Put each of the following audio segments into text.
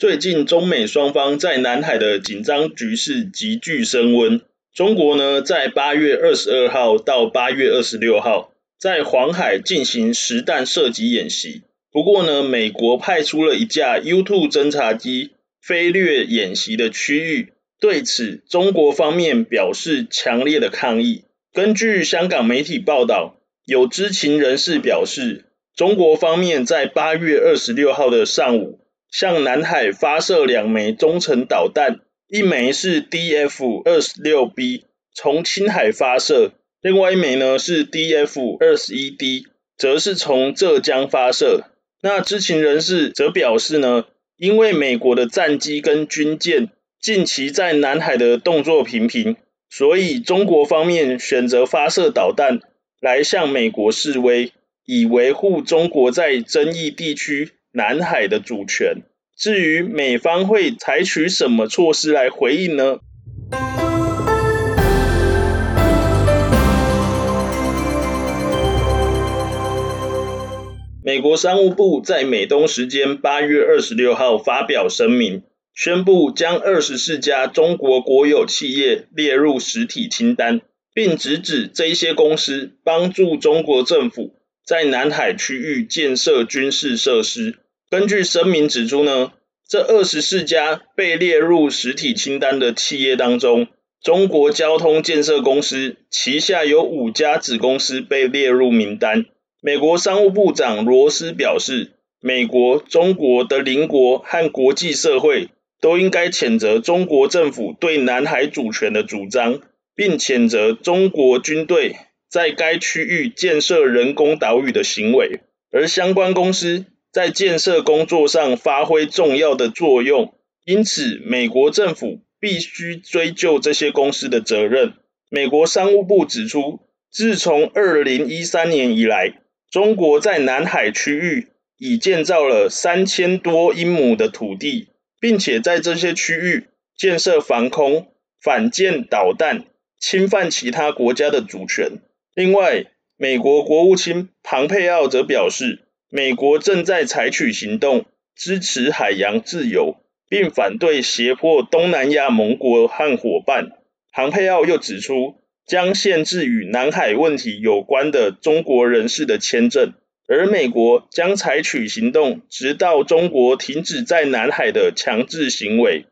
最近中美双方在南海的紧张局势急剧升温。中国呢，在八月二十二号到八月二十六号，在黄海进行实弹射击演习。不过呢，美国派出了一架 U-2 侦察机飞掠演习的区域，对此中国方面表示强烈的抗议。根据香港媒体报道，有知情人士表示，中国方面在八月二十六号的上午，向南海发射两枚中程导弹。一枚是 DF 二十六 B 从青海发射，另外一枚呢是 DF 二十一 D，则是从浙江发射。那知情人士则表示呢，因为美国的战机跟军舰近期在南海的动作频频，所以中国方面选择发射导弹来向美国示威，以维护中国在争议地区南海的主权。至于美方会采取什么措施来回应呢？美国商务部在美东时间八月二十六号发表声明，宣布将二十四家中国国有企业列入实体清单，并直指这些公司帮助中国政府在南海区域建设军事设施。根据声明指出呢，这二十四家被列入实体清单的企业当中，中国交通建设公司旗下有五家子公司被列入名单。美国商务部长罗斯表示，美国、中国的邻国和国际社会都应该谴责中国政府对南海主权的主张，并谴责中国军队在该区域建设人工岛屿的行为，而相关公司。在建设工作上发挥重要的作用，因此美国政府必须追究这些公司的责任。美国商务部指出，自从二零一三年以来，中国在南海区域已建造了三千多英亩的土地，并且在这些区域建设防空、反舰导弹，侵犯其他国家的主权。另外，美国国务卿庞佩奥则表示，美国正在采取行动，支持海洋自由，并反对胁迫东南亚盟国和伙伴。庞佩奥又指出，将限制与南海问题有关的中国人士的签证，而美国将采取行动，直到中国停止在南海的强制行为。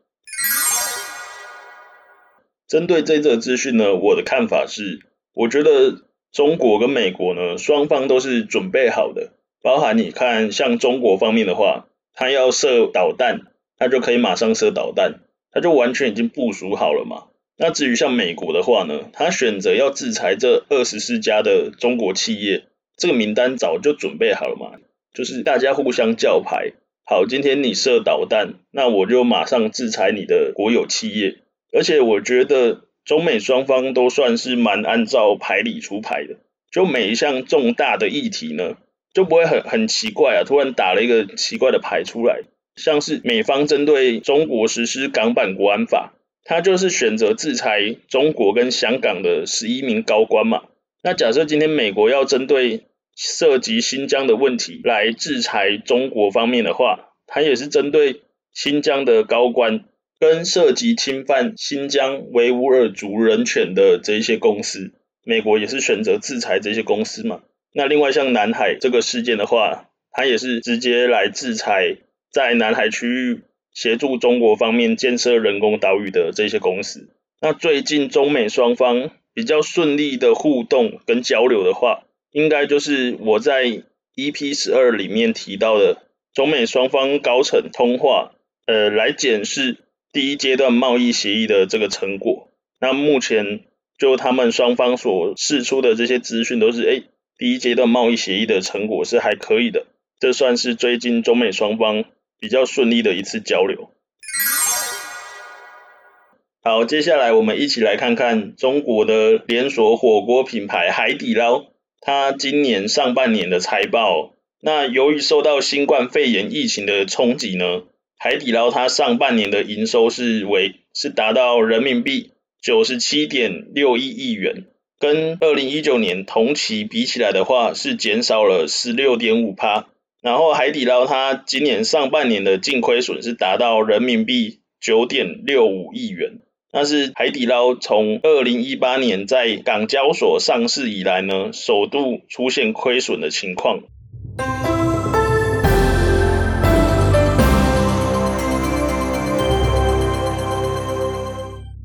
针对这则资讯呢，我的看法是，我觉得中国跟美国呢，双方都是准备好的。包含你看，像中国方面的话，他要射导弹，他就可以马上射导弹，他就完全已经部署好了嘛。那至于像美国的话呢，他选择要制裁这二十四家的中国企业，这个名单早就准备好了嘛，就是大家互相叫牌。好，今天你射导弹，那我就马上制裁你的国有企业。而且我觉得中美双方都算是蛮按照牌理出牌的，就每一项重大的议题呢。就不会很很奇怪啊，突然打了一个奇怪的牌出来，像是美方针对中国实施港版国安法，他就是选择制裁中国跟香港的十一名高官嘛。那假设今天美国要针对涉及新疆的问题来制裁中国方面的话，他也是针对新疆的高官跟涉及侵犯新疆维吾尔族人权的这一些公司，美国也是选择制裁这些公司嘛。那另外像南海这个事件的话，他也是直接来制裁在南海区域协助中国方面建设人工岛屿的这些公司。那最近中美双方比较顺利的互动跟交流的话，应该就是我在 EP 十二里面提到的中美双方高层通话，呃，来检视第一阶段贸易协议的这个成果。那目前就他们双方所释出的这些资讯都是，哎。第一阶段贸易协议的成果是还可以的，这算是最近中美双方比较顺利的一次交流。好，接下来我们一起来看看中国的连锁火锅品牌海底捞，它今年上半年的财报。那由于受到新冠肺炎疫情的冲击呢，海底捞它上半年的营收是为是达到人民币九十七点六一亿元。跟二零一九年同期比起来的话，是减少了十六点五趴。然后海底捞它今年上半年的净亏损是达到人民币九点六五亿元，那是海底捞从二零一八年在港交所上市以来呢，首度出现亏损的情况。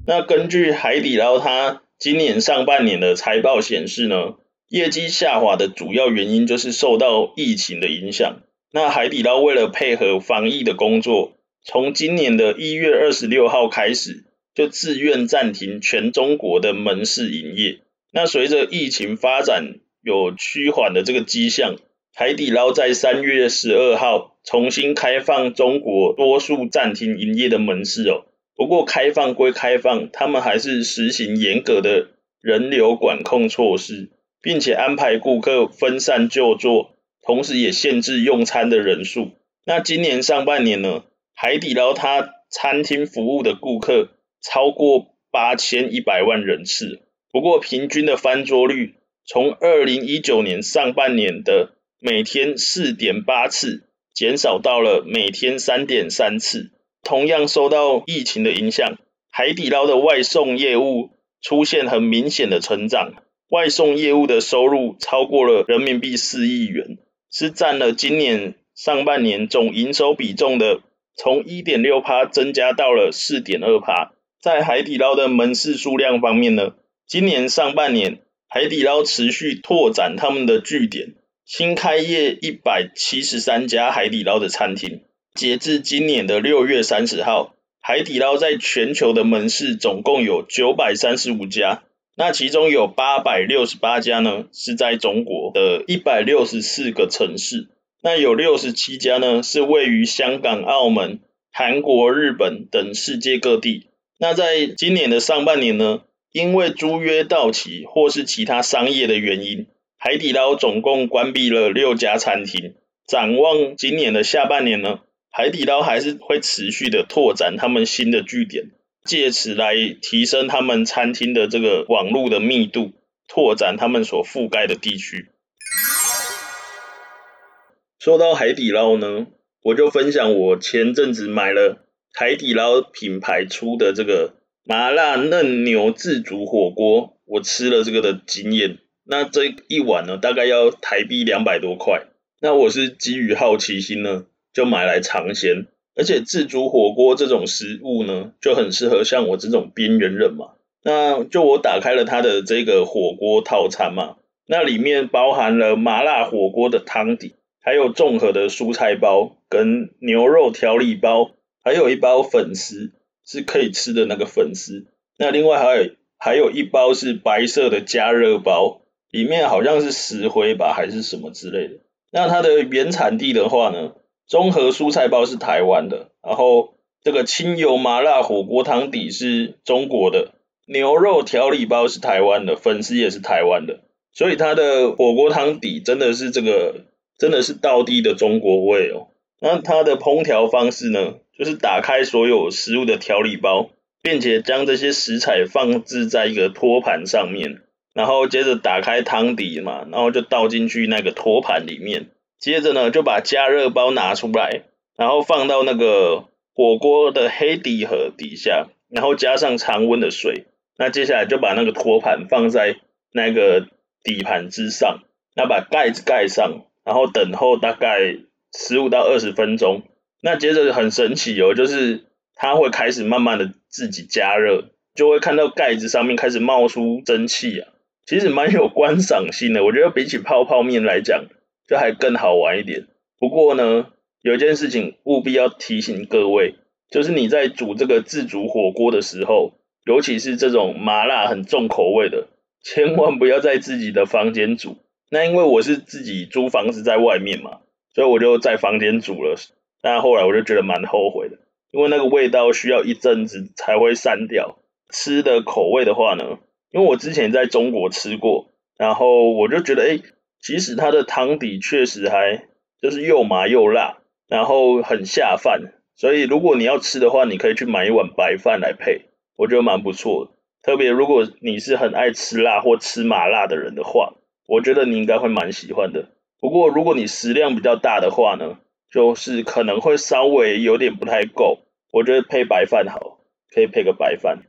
那根据海底捞它今年上半年的财报显示呢，业绩下滑的主要原因就是受到疫情的影响。那海底捞为了配合防疫的工作，从今年的一月二十六号开始，就自愿暂停全中国的门市营业。那随着疫情发展有趋缓的这个迹象，海底捞在三月十二号重新开放中国多数暂停营业的门市哦。不过开放归开放，他们还是实行严格的人流管控措施，并且安排顾客分散就座，同时也限制用餐的人数。那今年上半年呢，海底捞它餐厅服务的顾客超过八千一百万人次，不过平均的翻桌率从二零一九年上半年的每天四点八次，减少到了每天三点三次。同样受到疫情的影响，海底捞的外送业务出现很明显的成长，外送业务的收入超过了人民币四亿元，是占了今年上半年总营收比重的从一点六趴增加到了四点二趴。在海底捞的门市数量方面呢，今年上半年海底捞持续拓展他们的据点，新开业一百七十三家海底捞的餐厅。截至今年的六月三十号，海底捞在全球的门市总共有九百三十五家，那其中有八百六十八家呢是在中国的一百六十四个城市，那有六十七家呢是位于香港、澳门、韩国、日本等世界各地。那在今年的上半年呢，因为租约到期或是其他商业的原因，海底捞总共关闭了六家餐厅。展望今年的下半年呢，海底捞还是会持续的拓展他们新的据点，借此来提升他们餐厅的这个网络的密度，拓展他们所覆盖的地区。说到海底捞呢，我就分享我前阵子买了海底捞品牌出的这个麻辣嫩牛自煮火锅，我吃了这个的经验。那这一碗呢，大概要台币两百多块。那我是基于好奇心呢。就买来尝鲜，而且自煮火锅这种食物呢，就很适合像我这种边缘人嘛。那就我打开了它的这个火锅套餐嘛，那里面包含了麻辣火锅的汤底，还有综合的蔬菜包跟牛肉调理包，还有一包粉丝是可以吃的那个粉丝。那另外还有还有一包是白色的加热包，里面好像是石灰吧，还是什么之类的。那它的原产地的话呢？综合蔬菜包是台湾的，然后这个清油麻辣火锅汤底是中国的，牛肉调理包是台湾的，粉丝也是台湾的，所以它的火锅汤底真的是这个真的是道地的中国味哦。那它的烹调方式呢，就是打开所有食物的调理包，并且将这些食材放置在一个托盘上面，然后接着打开汤底嘛，然后就倒进去那个托盘里面。接着呢，就把加热包拿出来，然后放到那个火锅的黑底盒底下，然后加上常温的水。那接下来就把那个托盘放在那个底盘之上，那把盖子盖上，然后等候大概十五到二十分钟。那接着很神奇哦，就是它会开始慢慢的自己加热，就会看到盖子上面开始冒出蒸汽啊，其实蛮有观赏性的。我觉得比起泡泡面来讲。就还更好玩一点。不过呢，有一件事情务必要提醒各位，就是你在煮这个自煮火锅的时候，尤其是这种麻辣很重口味的，千万不要在自己的房间煮。那因为我是自己租房子在外面嘛，所以我就在房间煮了。但后来我就觉得蛮后悔的，因为那个味道需要一阵子才会散掉。吃的口味的话呢，因为我之前在中国吃过，然后我就觉得，哎。即使它的汤底确实还就是又麻又辣，然后很下饭，所以如果你要吃的话，你可以去买一碗白饭来配，我觉得蛮不错的。特别如果你是很爱吃辣或吃麻辣的人的话，我觉得你应该会蛮喜欢的。不过如果你食量比较大的话呢，就是可能会稍微有点不太够。我觉得配白饭好，可以配个白饭。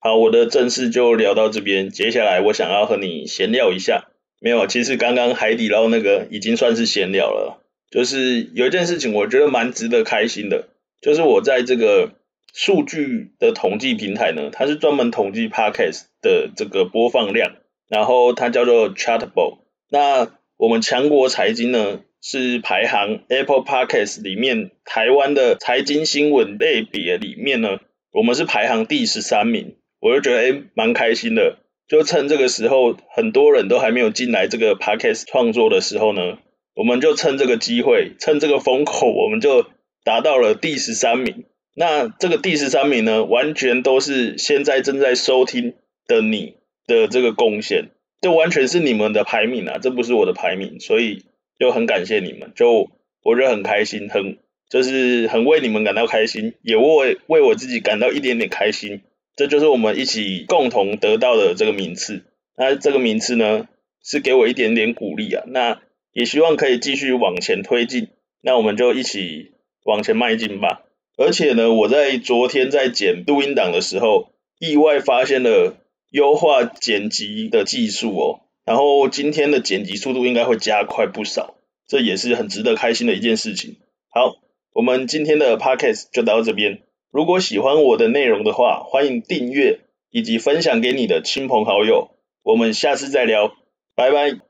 好，我的正事就聊到这边，接下来我想要和你闲聊一下。没有，其实刚刚海底捞那个已经算是闲聊了。就是有一件事情，我觉得蛮值得开心的，就是我在这个数据的统计平台呢，它是专门统计 Podcast 的这个播放量，然后它叫做 Chartable。那我们强国财经呢，是排行 Apple Podcast 里面台湾的财经新闻类别里面呢，我们是排行第十三名。我就觉得诶蛮开心的，就趁这个时候很多人都还没有进来这个 podcast 创作的时候呢，我们就趁这个机会，趁这个风口，我们就达到了第十三名。那这个第十三名呢，完全都是现在正在收听的你的这个贡献，这完全是你们的排名啊，这不是我的排名，所以就很感谢你们，就我觉得很开心，很就是很为你们感到开心，也为为我自己感到一点点开心。这就是我们一起共同得到的这个名次，那这个名次呢，是给我一点点鼓励啊，那也希望可以继续往前推进，那我们就一起往前迈进吧。而且呢，我在昨天在剪录音档的时候，意外发现了优化剪辑的技术哦，然后今天的剪辑速度应该会加快不少，这也是很值得开心的一件事情。好，我们今天的 podcast 就到这边。如果喜欢我的内容的话，欢迎订阅以及分享给你的亲朋好友。我们下次再聊，拜拜。